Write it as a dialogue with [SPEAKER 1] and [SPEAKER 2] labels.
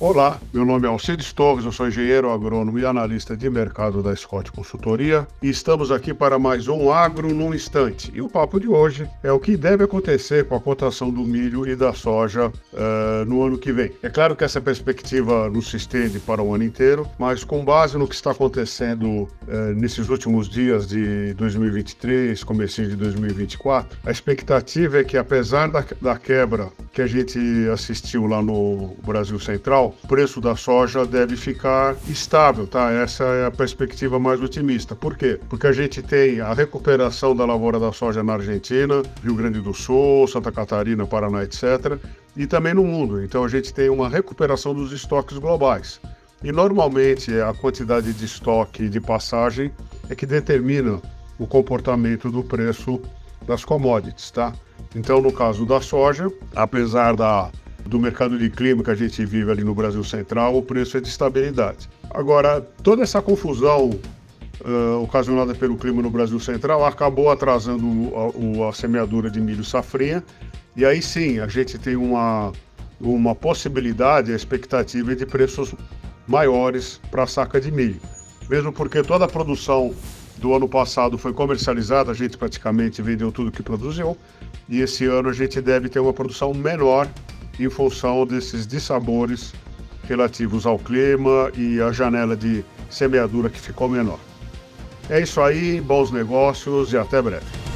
[SPEAKER 1] Olá, meu nome é Alcides Torres, eu sou engenheiro agrônomo e analista de mercado da Scott Consultoria e estamos aqui para mais um Agro no Instante. E o papo de hoje é o que deve acontecer com a cotação do milho e da soja uh, no ano que vem. É claro que essa perspectiva não se estende para o ano inteiro, mas com base no que está acontecendo uh, nesses últimos dias de 2023, comecinho de 2024, a expectativa é que apesar da, da quebra que a gente assistiu lá no Brasil Central, o preço da soja deve ficar estável, tá? Essa é a perspectiva mais otimista. Por quê? Porque a gente tem a recuperação da lavoura da soja na Argentina, Rio Grande do Sul, Santa Catarina, Paraná, etc. E também no mundo. Então a gente tem uma recuperação dos estoques globais. E normalmente a quantidade de estoque de passagem é que determina o comportamento do preço das commodities, tá? Então, no caso da soja, apesar da, do mercado de clima que a gente vive ali no Brasil Central, o preço é de estabilidade. Agora, toda essa confusão uh, ocasionada pelo clima no Brasil Central acabou atrasando a, a semeadura de milho safrinha, e aí sim a gente tem uma, uma possibilidade, a expectativa de preços maiores para a saca de milho. Mesmo porque toda a produção do ano passado foi comercializada, a gente praticamente vendeu tudo que produziu, e esse ano a gente deve ter uma produção menor em função desses dissabores relativos ao clima e a janela de semeadura que ficou menor. É isso aí, bons negócios e até breve.